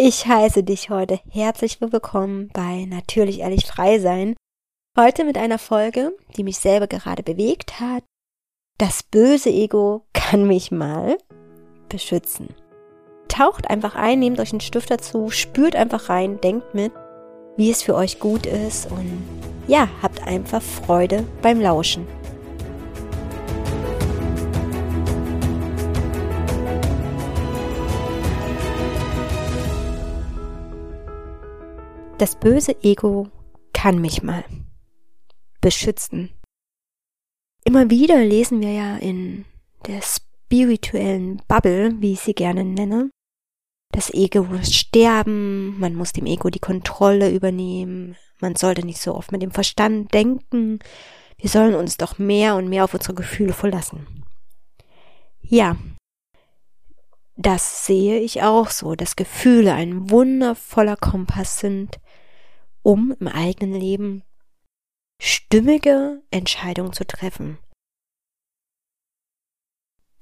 Ich heiße dich heute herzlich willkommen bei Natürlich Ehrlich Frei Sein. Heute mit einer Folge, die mich selber gerade bewegt hat. Das böse Ego kann mich mal beschützen. Taucht einfach ein, nehmt euch einen Stift dazu, spürt einfach rein, denkt mit, wie es für euch gut ist und ja, habt einfach Freude beim Lauschen. Das böse Ego kann mich mal beschützen. Immer wieder lesen wir ja in der spirituellen Bubble, wie ich sie gerne nenne, das Ego muss sterben, man muss dem Ego die Kontrolle übernehmen, man sollte nicht so oft mit dem Verstand denken, wir sollen uns doch mehr und mehr auf unsere Gefühle verlassen. Ja, das sehe ich auch so, dass Gefühle ein wundervoller Kompass sind, um im eigenen Leben stimmige Entscheidungen zu treffen.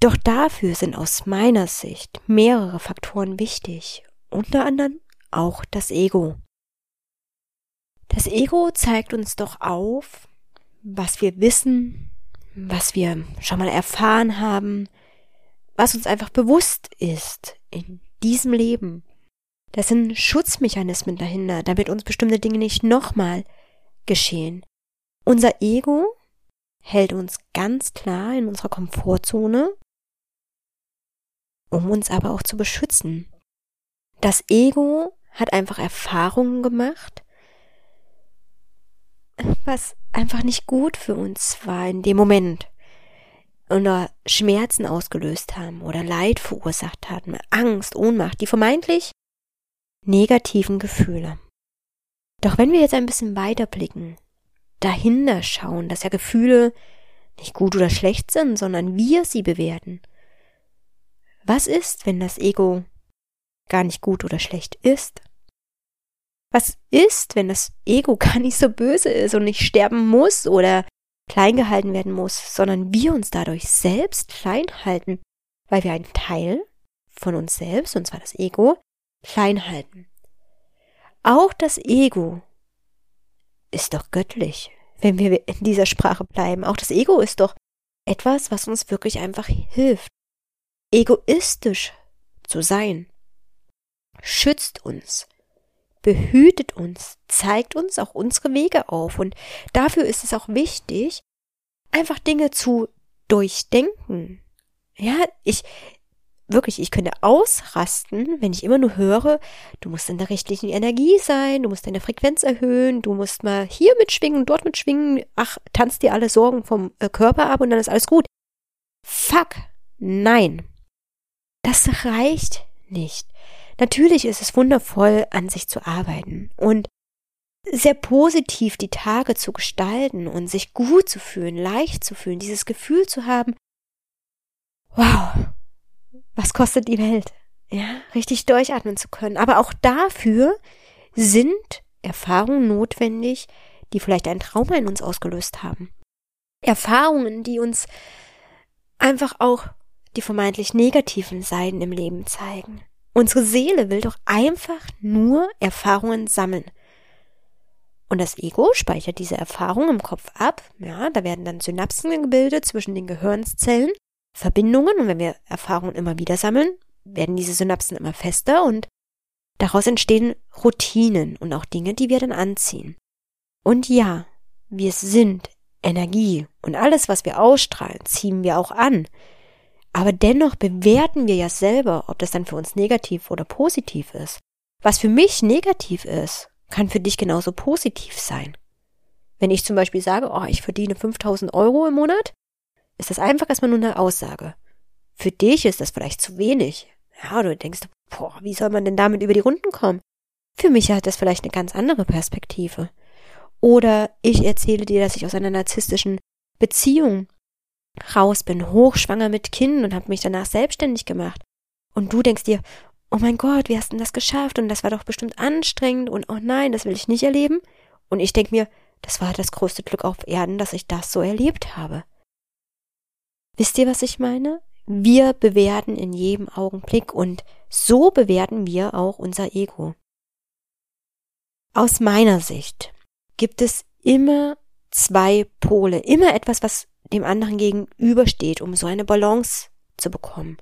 Doch dafür sind aus meiner Sicht mehrere Faktoren wichtig, unter anderem auch das Ego. Das Ego zeigt uns doch auf, was wir wissen, was wir schon mal erfahren haben, was uns einfach bewusst ist in diesem Leben. Das sind Schutzmechanismen dahinter, damit uns bestimmte Dinge nicht nochmal geschehen. Unser Ego hält uns ganz klar in unserer Komfortzone, um uns aber auch zu beschützen. Das Ego hat einfach Erfahrungen gemacht, was einfach nicht gut für uns war in dem Moment oder Schmerzen ausgelöst haben oder Leid verursacht hatten, Angst, Ohnmacht, die vermeintlich negativen Gefühle. Doch wenn wir jetzt ein bisschen weiter blicken, dahinter schauen, dass ja Gefühle nicht gut oder schlecht sind, sondern wir sie bewerten. Was ist, wenn das Ego gar nicht gut oder schlecht ist? Was ist, wenn das Ego gar nicht so böse ist und nicht sterben muss oder klein gehalten werden muss, sondern wir uns dadurch selbst klein halten, weil wir einen Teil von uns selbst, und zwar das Ego, klein halten. Auch das Ego ist doch göttlich, wenn wir in dieser Sprache bleiben. Auch das Ego ist doch etwas, was uns wirklich einfach hilft. Egoistisch zu sein, schützt uns, behütet uns, zeigt uns auch unsere Wege auf. Und dafür ist es auch wichtig, einfach Dinge zu durchdenken. Ja, ich, wirklich, ich könnte ausrasten, wenn ich immer nur höre, du musst in der rechtlichen Energie sein, du musst deine Frequenz erhöhen, du musst mal hier mitschwingen, dort mitschwingen, ach, tanzt dir alle Sorgen vom äh, Körper ab und dann ist alles gut. Fuck, nein. Das reicht nicht. Natürlich ist es wundervoll, an sich zu arbeiten und sehr positiv die Tage zu gestalten und sich gut zu fühlen, leicht zu fühlen, dieses Gefühl zu haben, wow, was kostet die Welt? Ja, richtig durchatmen zu können. Aber auch dafür sind Erfahrungen notwendig, die vielleicht ein Trauma in uns ausgelöst haben. Erfahrungen, die uns einfach auch die vermeintlich negativen Seiten im Leben zeigen. Unsere Seele will doch einfach nur Erfahrungen sammeln. Und das Ego speichert diese Erfahrungen im Kopf ab. Ja, da werden dann Synapsen gebildet zwischen den Gehirnzellen, Verbindungen. Und wenn wir Erfahrungen immer wieder sammeln, werden diese Synapsen immer fester und daraus entstehen Routinen und auch Dinge, die wir dann anziehen. Und ja, wir sind Energie und alles, was wir ausstrahlen, ziehen wir auch an. Aber dennoch bewerten wir ja selber, ob das dann für uns negativ oder positiv ist. Was für mich negativ ist, kann für dich genauso positiv sein. Wenn ich zum Beispiel sage, oh, ich verdiene 5000 Euro im Monat, ist das einfach erstmal nur eine Aussage. Für dich ist das vielleicht zu wenig. Ja, du denkst, boah, wie soll man denn damit über die Runden kommen? Für mich hat das vielleicht eine ganz andere Perspektive. Oder ich erzähle dir, dass ich aus einer narzisstischen Beziehung raus bin, hochschwanger mit Kind und habe mich danach selbstständig gemacht. Und du denkst dir, oh mein Gott, wie hast du denn das geschafft? Und das war doch bestimmt anstrengend und oh nein, das will ich nicht erleben. Und ich denk mir, das war das größte Glück auf Erden, dass ich das so erlebt habe. Wisst ihr, was ich meine? Wir bewerten in jedem Augenblick und so bewerten wir auch unser Ego. Aus meiner Sicht gibt es immer zwei Pole, immer etwas, was dem anderen gegenübersteht, um so eine Balance zu bekommen.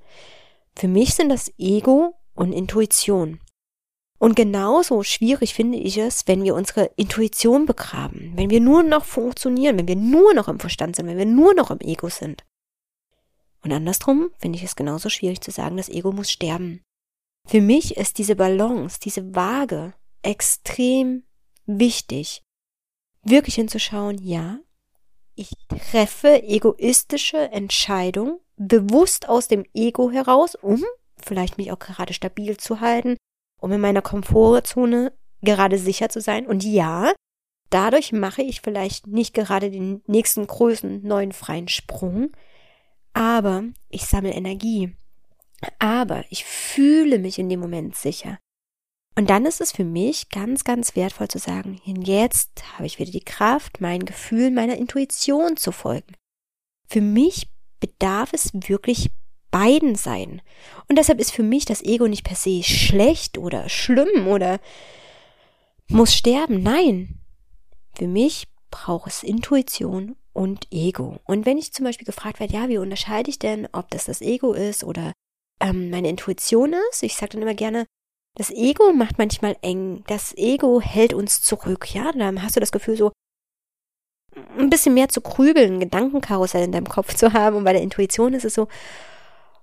Für mich sind das Ego und Intuition. Und genauso schwierig finde ich es, wenn wir unsere Intuition begraben, wenn wir nur noch funktionieren, wenn wir nur noch im Verstand sind, wenn wir nur noch im Ego sind. Und andersrum finde ich es genauso schwierig zu sagen, das Ego muss sterben. Für mich ist diese Balance, diese Waage extrem wichtig. Wirklich hinzuschauen, ja, ich treffe egoistische Entscheidungen bewusst aus dem Ego heraus, um vielleicht mich auch gerade stabil zu halten, um in meiner Komfortzone gerade sicher zu sein. Und ja, dadurch mache ich vielleicht nicht gerade den nächsten großen neuen freien Sprung, aber ich sammle Energie. Aber ich fühle mich in dem Moment sicher. Und dann ist es für mich ganz, ganz wertvoll zu sagen, jetzt habe ich wieder die Kraft, meinen Gefühlen, meiner Intuition zu folgen. Für mich bedarf es wirklich beiden sein. Und deshalb ist für mich das Ego nicht per se schlecht oder schlimm oder muss sterben. Nein. Für mich braucht es Intuition und Ego. Und wenn ich zum Beispiel gefragt werde, ja, wie unterscheide ich denn, ob das das Ego ist oder ähm, meine Intuition ist, ich sage dann immer gerne, das Ego macht manchmal eng. Das Ego hält uns zurück. Ja, dann hast du das Gefühl so, ein bisschen mehr zu grübeln, Gedankenkarussell in deinem Kopf zu haben. Und bei der Intuition ist es so,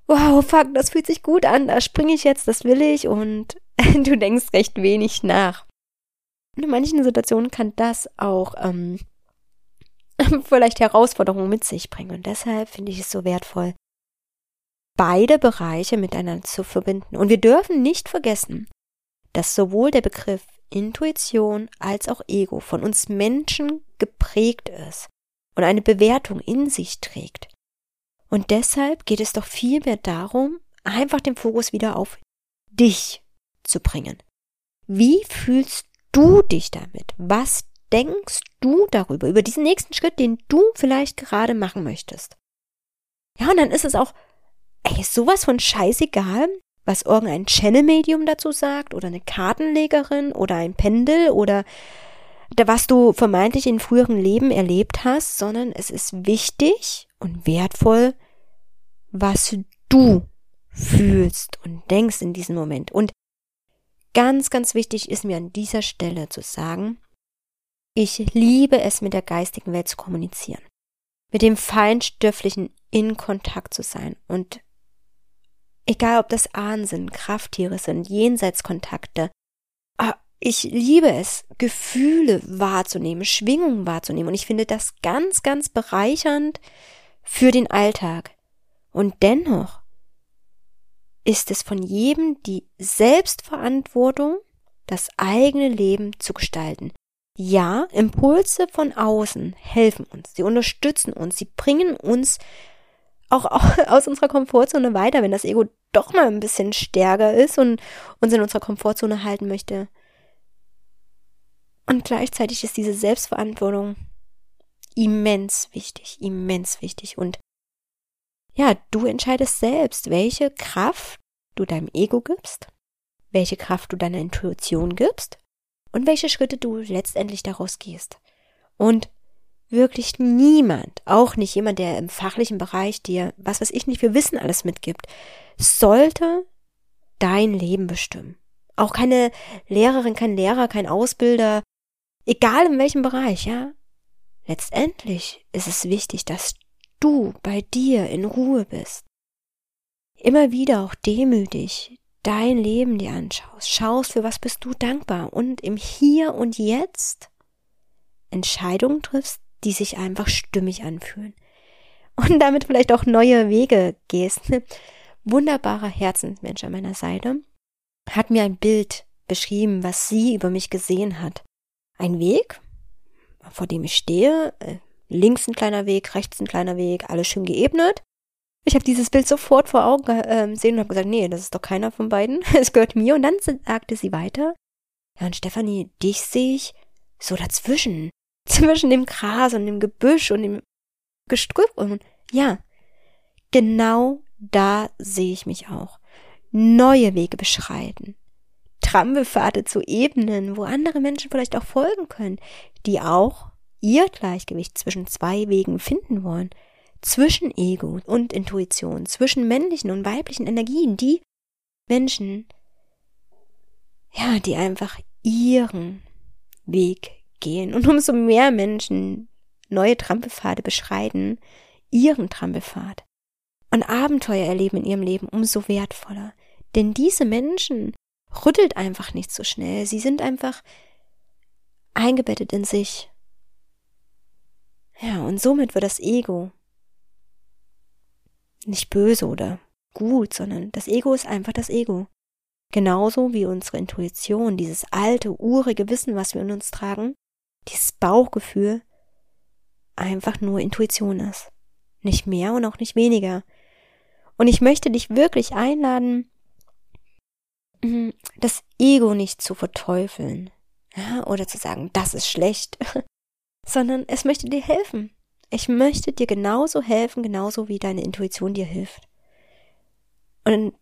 wow, fuck, das fühlt sich gut an, da springe ich jetzt, das will ich und du denkst recht wenig nach. In manchen Situationen kann das auch ähm, vielleicht Herausforderungen mit sich bringen. Und deshalb finde ich es so wertvoll, beide Bereiche miteinander zu verbinden. Und wir dürfen nicht vergessen, dass sowohl der Begriff Intuition als auch Ego von uns Menschen geprägt ist und eine Bewertung in sich trägt. Und deshalb geht es doch vielmehr darum, einfach den Fokus wieder auf dich zu bringen. Wie fühlst du dich damit? Was denkst du darüber, über diesen nächsten Schritt, den du vielleicht gerade machen möchtest? Ja, und dann ist es auch, ey, sowas von scheißegal, was irgendein Channel-Medium dazu sagt oder eine Kartenlegerin oder ein Pendel oder was du vermeintlich in früheren Leben erlebt hast, sondern es ist wichtig und wertvoll, was du fühlst und denkst in diesem Moment. Und ganz, ganz wichtig ist mir an dieser Stelle zu sagen, ich liebe es, mit der geistigen Welt zu kommunizieren, mit dem Feinstofflichen in Kontakt zu sein und egal ob das Ahnen sind, Krafttiere sind, Jenseitskontakte, ah, ich liebe es, Gefühle wahrzunehmen, Schwingungen wahrzunehmen und ich finde das ganz, ganz bereichernd für den Alltag. Und dennoch ist es von jedem die Selbstverantwortung, das eigene Leben zu gestalten. Ja, Impulse von außen helfen uns, sie unterstützen uns, sie bringen uns auch aus unserer Komfortzone weiter, wenn das Ego doch mal ein bisschen stärker ist und uns in unserer Komfortzone halten möchte. Und gleichzeitig ist diese Selbstverantwortung immens wichtig, immens wichtig. Und ja, du entscheidest selbst, welche Kraft du deinem Ego gibst, welche Kraft du deiner Intuition gibst und welche Schritte du letztendlich daraus gehst. Und wirklich niemand, auch nicht jemand, der im fachlichen Bereich dir, was weiß ich nicht für Wissen alles mitgibt, sollte dein Leben bestimmen. Auch keine Lehrerin, kein Lehrer, kein Ausbilder, egal in welchem Bereich, ja. Letztendlich ist es wichtig, dass du bei dir in Ruhe bist. Immer wieder auch demütig dein Leben dir anschaust, schaust, für was bist du dankbar und im Hier und Jetzt Entscheidungen triffst, die sich einfach stimmig anfühlen. Und damit vielleicht auch neue Wege gehst. Wunderbarer Herzensmensch an meiner Seite hat mir ein Bild beschrieben, was sie über mich gesehen hat. Ein Weg, vor dem ich stehe, äh, links ein kleiner Weg, rechts ein kleiner Weg, alles schön geebnet. Ich habe dieses Bild sofort vor Augen gesehen und habe gesagt, nee, das ist doch keiner von beiden. Es gehört mir. Und dann sagte sie weiter, ja, und Stefanie, dich sehe ich so dazwischen. Zwischen dem Gras und dem Gebüsch und dem Gestrüpp. Und ja, genau da sehe ich mich auch. neue Wege beschreiten. Trampelpfade zu ebnen, wo andere Menschen vielleicht auch folgen können, die auch ihr Gleichgewicht zwischen zwei Wegen finden wollen, zwischen Ego und Intuition, zwischen männlichen und weiblichen Energien, die Menschen, ja, die einfach ihren Weg gehen. Und umso mehr Menschen neue Trampelpfade beschreiten, ihren Trampelpfad und Abenteuer erleben in ihrem Leben, umso wertvoller. Denn diese Menschen rüttelt einfach nicht so schnell. Sie sind einfach eingebettet in sich. Ja, und somit wird das Ego nicht böse oder gut, sondern das Ego ist einfach das Ego. Genauso wie unsere Intuition, dieses alte, urige Wissen, was wir in uns tragen, dieses Bauchgefühl, einfach nur Intuition ist. Nicht mehr und auch nicht weniger. Und ich möchte dich wirklich einladen, mhm, das Ego nicht zu verteufeln, ja, oder zu sagen, das ist schlecht, sondern es möchte dir helfen. Ich möchte dir genauso helfen, genauso wie deine Intuition dir hilft. Und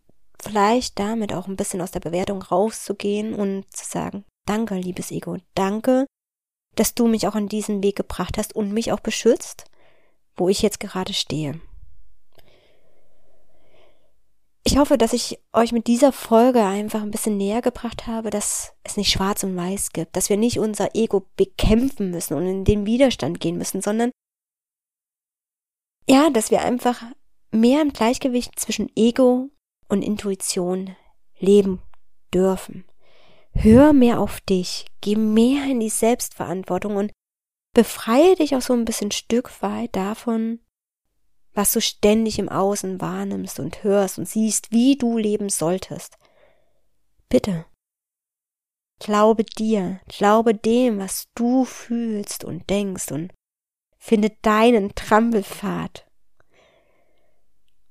vielleicht damit auch ein bisschen aus der Bewertung rauszugehen und zu sagen, danke, liebes Ego, danke, dass du mich auch an diesen Weg gebracht hast und mich auch beschützt, wo ich jetzt gerade stehe. Ich hoffe, dass ich euch mit dieser Folge einfach ein bisschen näher gebracht habe, dass es nicht schwarz und weiß gibt, dass wir nicht unser Ego bekämpfen müssen und in den Widerstand gehen müssen, sondern ja, dass wir einfach mehr im Gleichgewicht zwischen Ego und Intuition leben dürfen. Hör mehr auf dich, geh mehr in die Selbstverantwortung und befreie dich auch so ein bisschen Stück weit davon, was du ständig im Außen wahrnimmst und hörst und siehst, wie du leben solltest. Bitte. Glaube dir, glaube dem, was du fühlst und denkst und finde deinen Trampelpfad.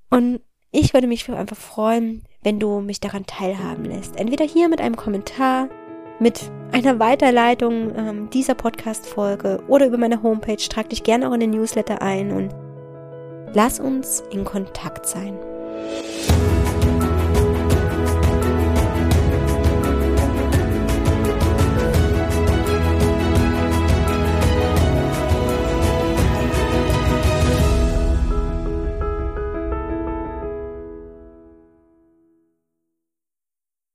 Und ich würde mich einfach freuen, wenn du mich daran teilhaben lässt. Entweder hier mit einem Kommentar, mit einer Weiterleitung ähm, dieser Podcast-Folge oder über meine Homepage. Trag dich gerne auch in den Newsletter ein und Lass uns in Kontakt sein.